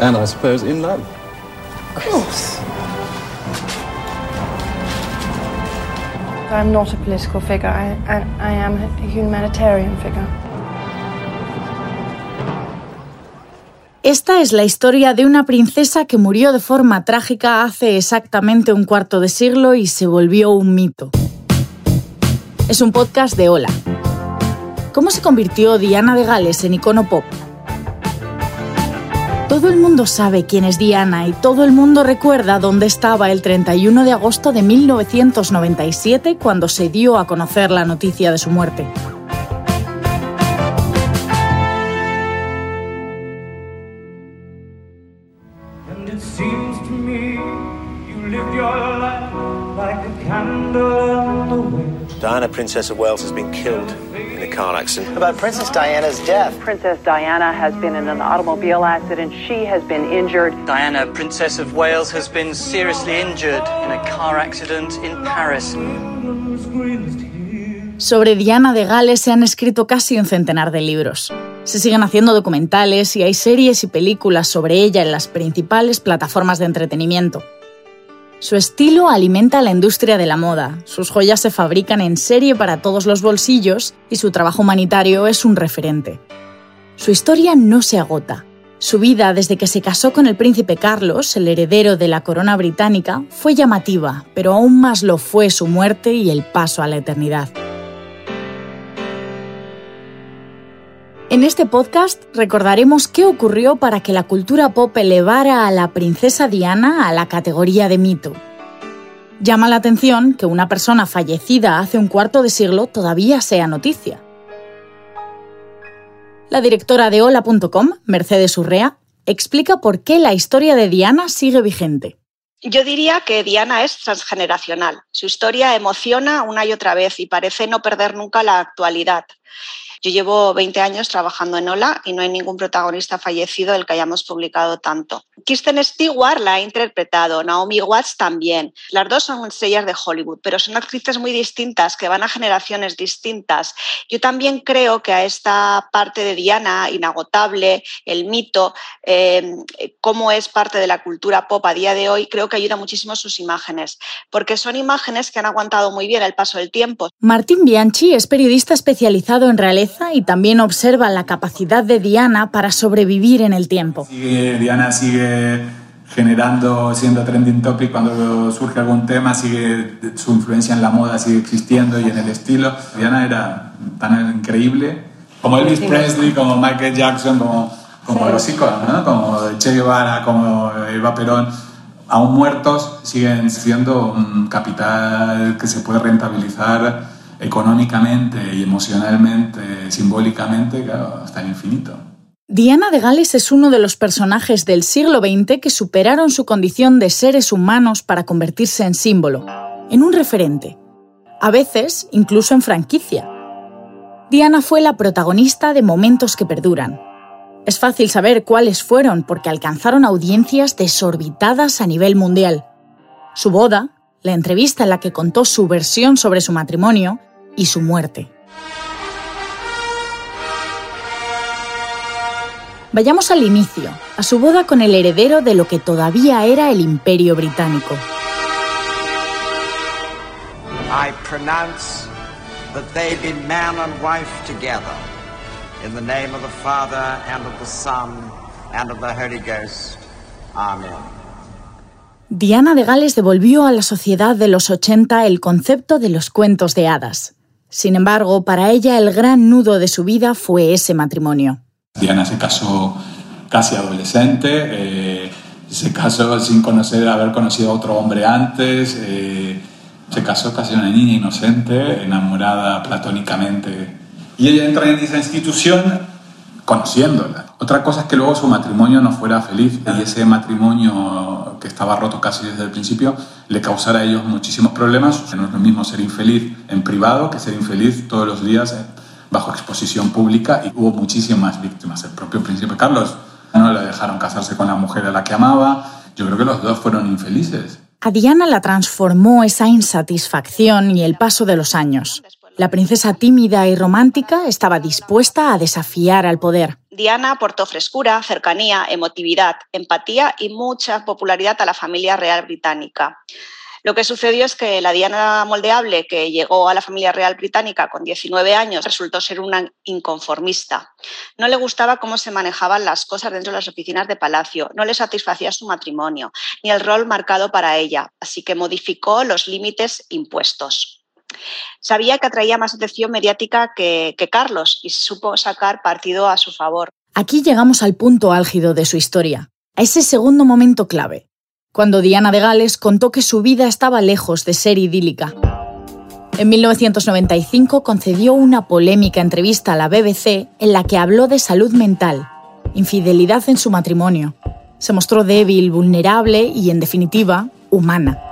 And I suppose in love. Of course. I'm not a political figure. I, I, I am a humanitarian figure. Esta es la historia de una princesa que murió de forma trágica hace exactamente un cuarto de siglo y se volvió un mito. Es un podcast de Hola. ¿Cómo se convirtió Diana de Gales en icono pop? Todo el mundo sabe quién es Diana y todo el mundo recuerda dónde estaba el 31 de agosto de 1997 cuando se dio a conocer la noticia de su muerte. Diana, Princess of Wales, has been killed car accident. About Princess Diana's death. Princess Diana has been in an automobile accident. She has been injured. Diana, Princess of Wales, has been seriously injured in a car accident in Paris. Sobre Diana de Gales se han escrito casi un centenar de libros. Se siguen haciendo documentales y hay series y películas sobre ella en las principales plataformas de entretenimiento. Su estilo alimenta la industria de la moda, sus joyas se fabrican en serie para todos los bolsillos y su trabajo humanitario es un referente. Su historia no se agota. Su vida desde que se casó con el príncipe Carlos, el heredero de la corona británica, fue llamativa, pero aún más lo fue su muerte y el paso a la eternidad. En este podcast recordaremos qué ocurrió para que la cultura pop elevara a la princesa Diana a la categoría de mito. Llama la atención que una persona fallecida hace un cuarto de siglo todavía sea noticia. La directora de Hola.com, Mercedes Urrea, explica por qué la historia de Diana sigue vigente. Yo diría que Diana es transgeneracional. Su historia emociona una y otra vez y parece no perder nunca la actualidad. Yo llevo 20 años trabajando en Ola y no hay ningún protagonista fallecido del que hayamos publicado tanto. Kirsten Stewart la ha interpretado, Naomi Watts también. Las dos son estrellas de Hollywood, pero son actrices muy distintas que van a generaciones distintas. Yo también creo que a esta parte de Diana, inagotable, el mito, eh, cómo es parte de la cultura pop a día de hoy, creo que ayuda muchísimo sus imágenes, porque son imágenes que han aguantado muy bien el paso del tiempo. Martín Bianchi es periodista especializado en realeza y también observa la capacidad de Diana para sobrevivir en el tiempo. Sigue, Diana sigue generando, siendo trending topic cuando surge algún tema, sigue su influencia en la moda sigue existiendo y en el estilo. Diana era tan increíble como Elvis Presley, como Michael Jackson, como, como los íconos, ¿no? como Che Guevara, como Eva Perón. Aún muertos siguen siendo un capital que se puede rentabilizar económicamente y emocionalmente, simbólicamente, claro, hasta el infinito. Diana de Gales es uno de los personajes del siglo XX que superaron su condición de seres humanos para convertirse en símbolo, en un referente, a veces incluso en franquicia. Diana fue la protagonista de momentos que perduran. Es fácil saber cuáles fueron porque alcanzaron audiencias desorbitadas a nivel mundial. Su boda, la entrevista en la que contó su versión sobre su matrimonio y su muerte. Vayamos al inicio, a su boda con el heredero de lo que todavía era el imperio británico. I pronounce that they be man and wife together, in the name of the Father, and of the Son, and of the Holy Ghost. Amen. Diana de Gales devolvió a la sociedad de los 80 el concepto de los cuentos de hadas. Sin embargo, para ella el gran nudo de su vida fue ese matrimonio. Diana se casó casi adolescente, eh, se casó sin conocer, haber conocido a otro hombre antes, eh, se casó casi una niña inocente, enamorada platónicamente. Y ella entra en esa institución conociéndola. Otra cosa es que luego su matrimonio no fuera feliz y ese matrimonio que estaba roto casi desde el principio le causara a ellos muchísimos problemas. No es lo mismo ser infeliz en privado que ser infeliz todos los días bajo exposición pública y hubo muchísimas víctimas. El propio príncipe Carlos no le dejaron casarse con la mujer a la que amaba. Yo creo que los dos fueron infelices. A Diana la transformó esa insatisfacción y el paso de los años. La princesa tímida y romántica estaba dispuesta a desafiar al poder. Diana aportó frescura, cercanía, emotividad, empatía y mucha popularidad a la familia real británica. Lo que sucedió es que la Diana moldeable, que llegó a la familia real británica con 19 años, resultó ser una inconformista. No le gustaba cómo se manejaban las cosas dentro de las oficinas de palacio, no le satisfacía su matrimonio, ni el rol marcado para ella, así que modificó los límites impuestos. Sabía que atraía más atención mediática que, Carlos y supo sacar partido a su favor. Aquí llegamos al punto álgido de su historia, a ese segundo momento clave, cuando Diana de Gales contó que su vida estaba lejos de ser idílica. En 1995 concedió una polémica entrevista a la BBC en la que habló de salud mental, infidelidad en su matrimonio. Se mostró débil, vulnerable y, en definitiva, humana.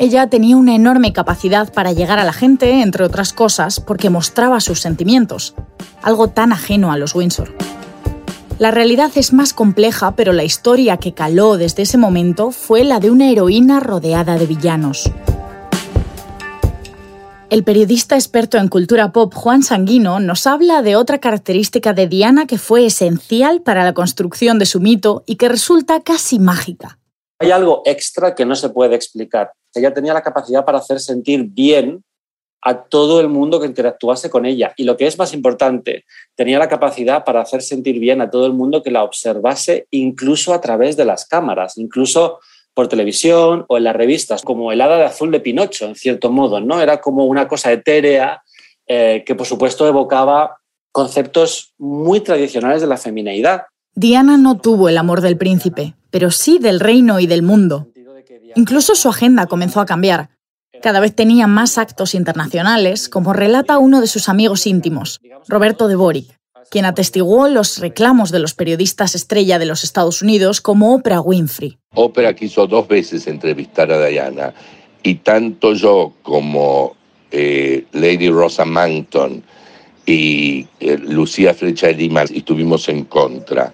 Ella tenía una enorme capacidad para llegar a la gente, entre otras cosas, porque mostraba sus sentimientos, algo tan ajeno a los Windsor. La realidad es más compleja, pero la historia que caló desde ese momento fue la de una heroína rodeada de villanos. El periodista experto en cultura pop Juan Sanguino nos habla de otra característica de Diana que fue esencial para la construcción de su mito y que resulta casi mágica. Hay algo extra que no se puede explicar. Ella tenía la capacidad para hacer sentir bien a todo el mundo que interactuase con ella. Y lo que es más importante, tenía la capacidad para hacer sentir bien a todo el mundo que la observase incluso a través de las cámaras, incluso por televisión o en las revistas, como el hada de azul de Pinocho, en cierto modo, ¿no? Era como una cosa etérea eh, que, por supuesto, evocaba conceptos muy tradicionales de la femineidad. Diana no tuvo el amor del príncipe, pero sí del reino y del mundo. Incluso su agenda comenzó a cambiar. Cada vez tenía más actos internacionales, como relata uno de sus amigos íntimos, Roberto de Boric, quien atestiguó los reclamos de los periodistas estrella de los Estados Unidos como Oprah Winfrey. Oprah quiso dos veces entrevistar a Diana y tanto yo como eh, Lady Rosa Manton y eh, Lucía Flecha de Lima estuvimos en contra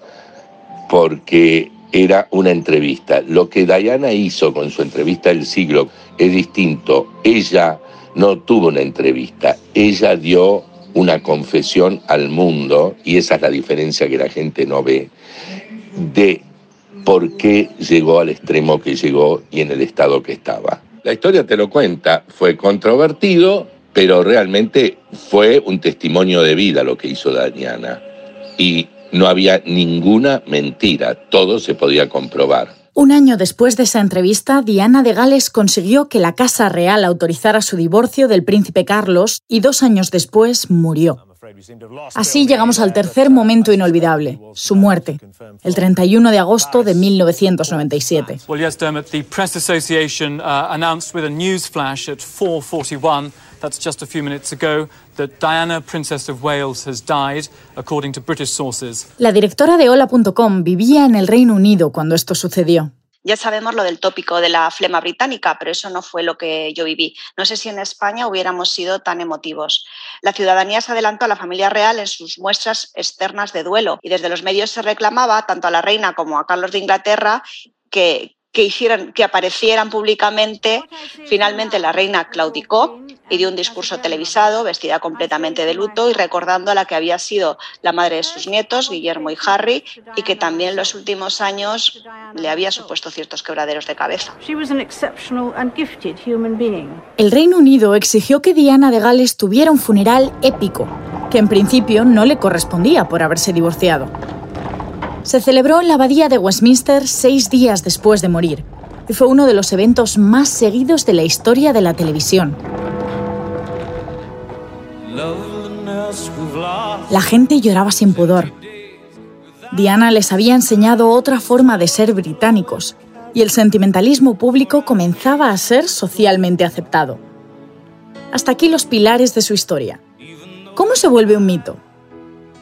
porque era una entrevista. Lo que Diana hizo con su entrevista del siglo es distinto. Ella no tuvo una entrevista, ella dio una confesión al mundo, y esa es la diferencia que la gente no ve, de por qué llegó al extremo que llegó y en el estado que estaba. La historia te lo cuenta, fue controvertido, pero realmente fue un testimonio de vida lo que hizo Diana. Y no había ninguna mentira, todo se podía comprobar. Un año después de esa entrevista, Diana de Gales consiguió que la Casa Real autorizara su divorcio del príncipe Carlos y dos años después murió. Así llegamos al tercer momento inolvidable, su muerte, el 31 de agosto de 1997. That's just a few minutes ago that Diana, Princess of Wales, has died, according to British sources. La directora de Hola.com vivía en el Reino Unido cuando esto sucedió. Ya sabemos lo del tópico de la flema británica, pero eso no fue lo que yo viví. No sé si en España hubiéramos sido tan emotivos. La ciudadanía se adelantó a la familia real en sus muestras externas de duelo y desde los medios se reclamaba tanto a la reina como a Carlos de Inglaterra que, que, hicieran, que aparecieran públicamente. Finalmente la reina claudicó y dio un discurso televisado vestida completamente de luto y recordando a la que había sido la madre de sus nietos, Guillermo y Harry, y que también en los últimos años le había supuesto ciertos quebraderos de cabeza. El Reino Unido exigió que Diana de Gales tuviera un funeral épico, que en principio no le correspondía por haberse divorciado se celebró en la abadía de Westminster seis días después de morir y fue uno de los eventos más seguidos de la historia de la televisión. La gente lloraba sin pudor. Diana les había enseñado otra forma de ser británicos y el sentimentalismo público comenzaba a ser socialmente aceptado. Hasta aquí los pilares de su historia. ¿Cómo se vuelve un mito?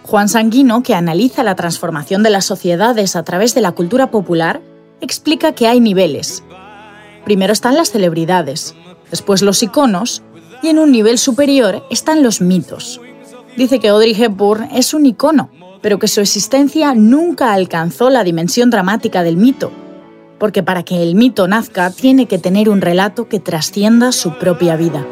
Juan Sanguino, que analiza la transformación de las sociedades a través de la cultura popular, explica que hay niveles. Primero están las celebridades, después los iconos y en un nivel superior están los mitos. Dice que Audrey Hepburn es un icono, pero que su existencia nunca alcanzó la dimensión dramática del mito, porque para que el mito nazca tiene que tener un relato que trascienda su propia vida.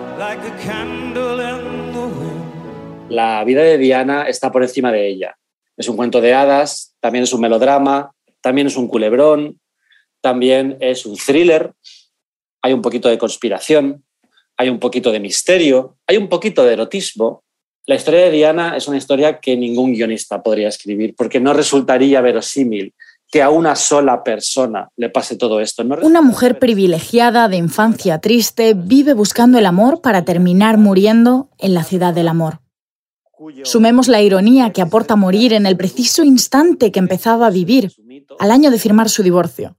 La vida de Diana está por encima de ella. Es un cuento de hadas, también es un melodrama, también es un culebrón, también es un thriller, hay un poquito de conspiración, hay un poquito de misterio, hay un poquito de erotismo. La historia de Diana es una historia que ningún guionista podría escribir porque no resultaría verosímil que a una sola persona le pase todo esto. una mujer privilegiada de infancia triste vive buscando el amor para terminar muriendo en la ciudad del amor. Sumemos la ironía que aporta morir en el preciso instante que empezaba a vivir, al año de firmar su divorcio.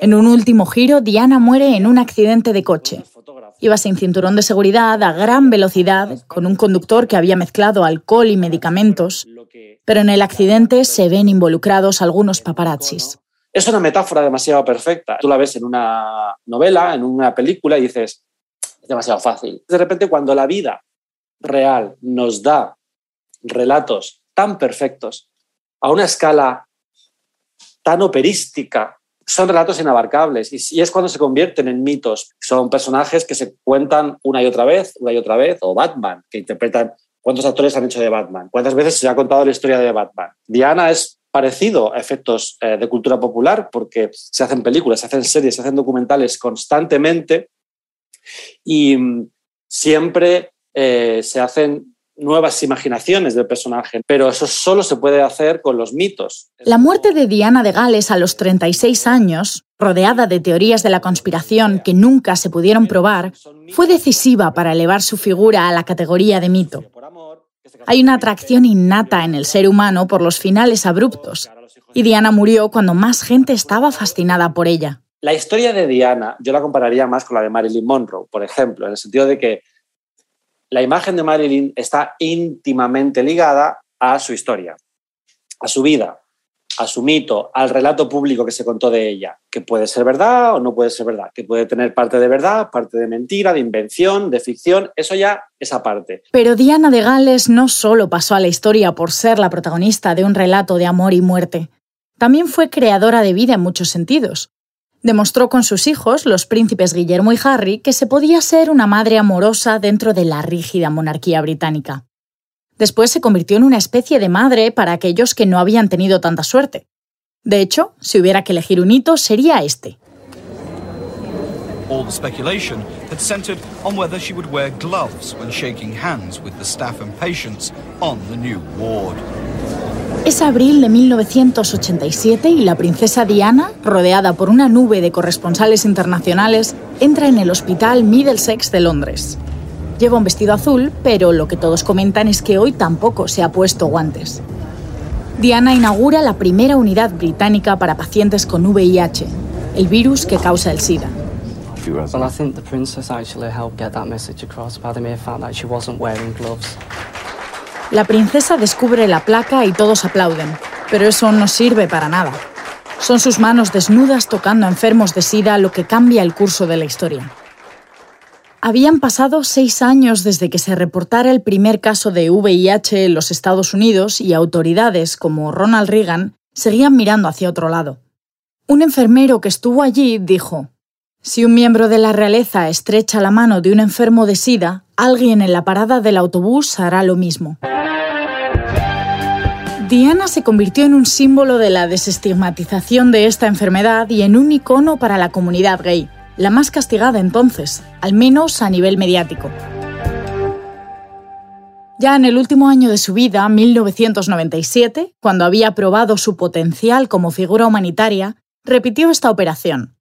En un último giro, Diana muere en un accidente de coche. Iba sin cinturón de seguridad, a gran velocidad, con un conductor que había mezclado alcohol y medicamentos, pero en el accidente se ven involucrados algunos paparazzis. Es una metáfora demasiado perfecta. Tú la ves en una novela, en una película y dices, es demasiado fácil. De repente, cuando la vida real nos da relatos tan perfectos, a una escala tan operística, son relatos inabarcables y, es cuando se convierten en mitos. Son personajes que se cuentan una y otra vez, una y otra vez, o Batman, que interpretan cuántos actores han hecho de Batman, cuántas veces se ha contado la historia de Batman. Diana es parecido a efectos eh, de cultura popular porque se hacen películas, se hacen series, se hacen documentales constantemente y mm, siempre eh, se hacen nuevas imaginaciones del personaje, pero eso solo se puede hacer con los mitos. La muerte de Diana de Gales a los 36 años, rodeada de teorías de la conspiración que nunca se pudieron probar, fue decisiva para elevar su figura a la categoría de mito. Hay una atracción innata en el ser humano por los finales abruptos, y Diana murió cuando más gente estaba fascinada por ella. La historia de Diana yo la compararía más con la de Marilyn Monroe, por ejemplo, en el sentido de que la imagen de Marilyn está íntimamente ligada a su historia, a su vida, a su mito, al relato público que se contó de ella, que puede ser verdad o no puede ser verdad, que puede tener parte de verdad, parte de mentira, de invención, de ficción, eso ya es aparte. Pero Diana de Gales no solo pasó a la historia por ser la protagonista de un relato de amor y muerte, también fue creadora de vida en muchos sentidos demostró con sus hijos, los príncipes Guillermo y Harry, que se podía ser una madre amorosa dentro de la rígida monarquía británica. Después se convirtió en una especie de madre para aquellos que no habían tenido tanta suerte. De hecho, si hubiera que elegir un hito, sería este. All the speculation had centered on whether she would wear gloves when shaking hands with the staff and patients on the new ward. Es abril de 1987 y la princesa Diana, rodeada por una nube de corresponsales internacionales, entra en el hospital Middlesex de Londres. Lleva un vestido azul, pero lo que todos comentan es que hoy tampoco se ha puesto guantes. Diana inaugura la primera unidad británica para pacientes con VIH, el virus que causa el SIDA. La princesa descubre la placa y todos aplauden, pero eso no sirve para nada. Son sus manos desnudas tocando a enfermos de SIDA lo que cambia el curso de la historia. Habían pasado seis años desde que se reportara el primer caso de VIH en los Estados Unidos y autoridades como Ronald Reagan seguían mirando hacia otro lado. Un enfermero que estuvo allí dijo, si un miembro de la realeza estrecha la mano de un enfermo de SIDA, alguien en la parada del autobús hará lo mismo. Diana se convirtió en un símbolo de la desestigmatización de esta enfermedad y en un icono para la comunidad gay, la más castigada entonces, al menos a nivel mediático. Ya en el último año de su vida, 1997, cuando había probado su potencial como figura humanitaria, repitió esta operación.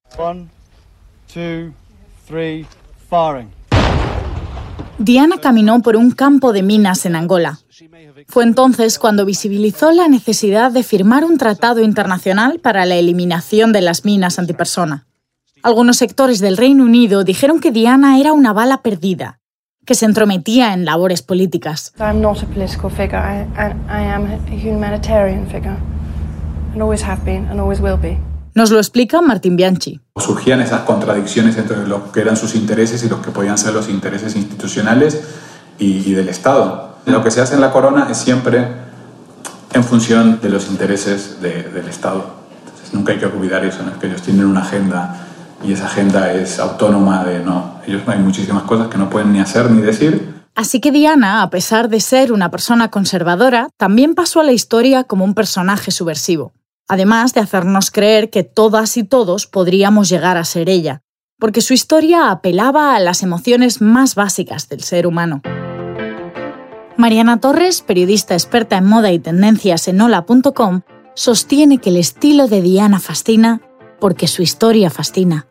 Diana caminó por un campo de minas en Angola, Fue entonces cuando visibilizó la necesidad de firmar un tratado internacional para la eliminación de las minas antipersona. Algunos sectores del Reino Unido dijeron que Diana era una bala perdida, que se entrometía en labores políticas. Nos lo explica Martín Bianchi. Surgían esas contradicciones entre lo que eran sus intereses y los que podían ser los intereses institucionales y, y del Estado. Lo que se hace en la corona es siempre en función de los intereses de- del Estado. Entonces, nunca hay que olvidar eso, ¿no? Que ellos tienen una agenda y esa agenda es autónoma de no. Ellos hay muchísimas cosas que no pueden ni hacer ni decir. Así que Diana, a pesar de ser una persona conservadora, también pasó a la historia como un personaje subversivo. Además de hacernos creer que todas y todos podríamos llegar a ser ella, porque su historia apelaba a las emociones más básicas del ser humano. Mariana Torres, periodista experta en moda y tendencias en hola.com, sostiene que el estilo de Diana fascina porque su historia fascina.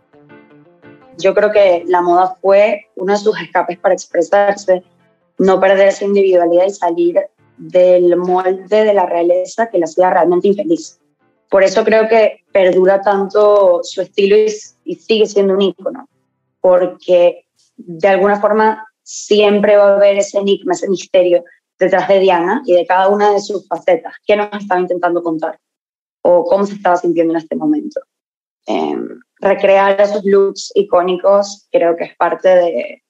Yo creo que la moda fue uno de sus escapes para expresarse, no perder esa individualidad y salir del molde de la realeza que la hacía realmente infeliz. Por eso creo que perdura tanto su estilo y, sigue siendo un ícono, porque de alguna forma siempre va a haber ese enigma, ese misterio detrás de Diana y de cada una de sus facetas. ¿Qué nos estaba intentando contar? ¿O cómo se estaba sintiendo en este momento? Eh, recrear esos looks icónicos creo que es parte de,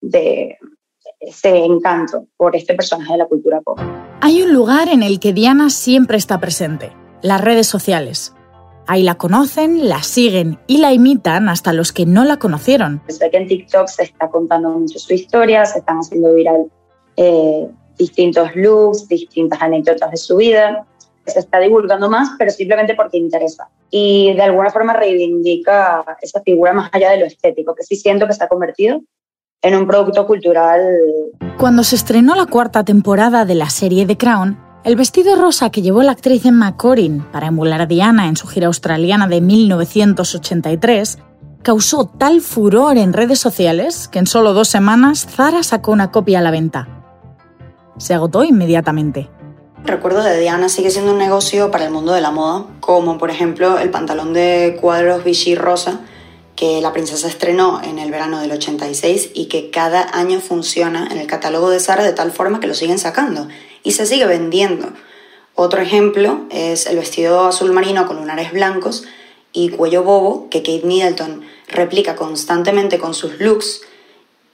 de ese encanto por este personaje de la cultura pop. Hay un lugar en el que Diana siempre está presente, las redes sociales. Ahí la conocen, la siguen y la imitan hasta los que no la conocieron. Sé que en TikTok se está contando mucho su historia, se están haciendo viral eh, distintos looks, distintas anécdotas de su vida. Se está divulgando más, pero simplemente porque interesa. Y de alguna forma reivindica esa figura más allá de lo estético, que sí siento que se ha convertido en un producto cultural. Cuando se estrenó la cuarta temporada de la serie The Crown, el vestido rosa que llevó la actriz Emma Corrin para emular a Diana en su gira australiana de 1983 causó tal furor en redes sociales que en solo dos semanas Zara sacó una copia a la venta. Se agotó inmediatamente. Recuerdos de Diana sigue siendo un negocio para el mundo de la moda, como por ejemplo el pantalón de cuadros Vichy rosa que la princesa estrenó en el verano del 86 y que cada año funciona en el catálogo de Zara de tal forma que lo siguen sacando y se sigue vendiendo. Otro ejemplo es el vestido azul marino con lunares blancos y cuello bobo que Kate Middleton replica constantemente con sus looks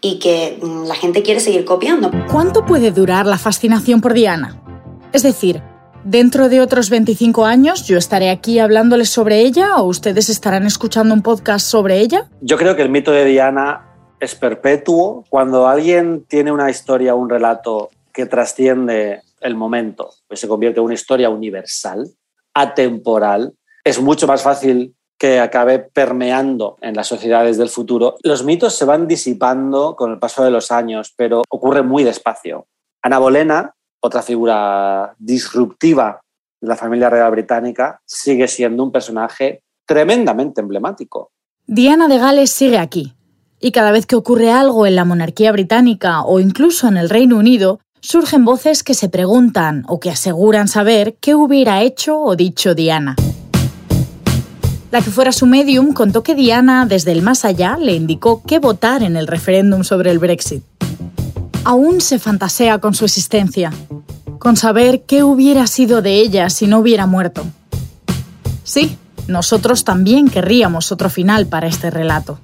y que mm, la gente quiere seguir copiando. ¿Cuánto puede durar la fascinación por Diana? Es decir, ¿dentro de otros 25 años yo estaré aquí hablándoles sobre ella o ustedes estarán escuchando un podcast sobre ella? Yo creo que el mito de Diana es perpetuo. Cuando alguien tiene una historia, un relato que trasciende el momento, pues se convierte en una historia universal, atemporal, es mucho más fácil que acabe permeando en las sociedades del futuro. Los mitos se van disipando con el paso de los años, pero ocurre muy despacio. Ana Bolena, otra figura disruptiva de la familia real británica, sigue siendo un personaje tremendamente emblemático. Diana de Gales sigue aquí, y cada vez que ocurre algo en la monarquía británica o incluso en el Reino Unido, surgen voces que se preguntan o que aseguran saber qué hubiera hecho o dicho Diana. La que fuera su medium contó que Diana, desde el más allá, le indicó qué votar en el referéndum sobre el Brexit. Aún se fantasea con su existencia, con saber qué hubiera sido de ella si no hubiera muerto. Sí, nosotros también querríamos otro final para este relato.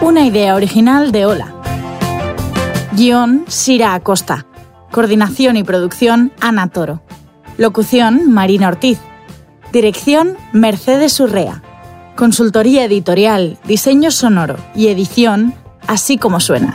Una idea original de Ola. Guión Sira Acosta. Coordinación y producción Ana Toro. Locución Marina Ortiz. Dirección Mercedes Urrea. Consultoría editorial, diseño sonoro y edición Así como suena.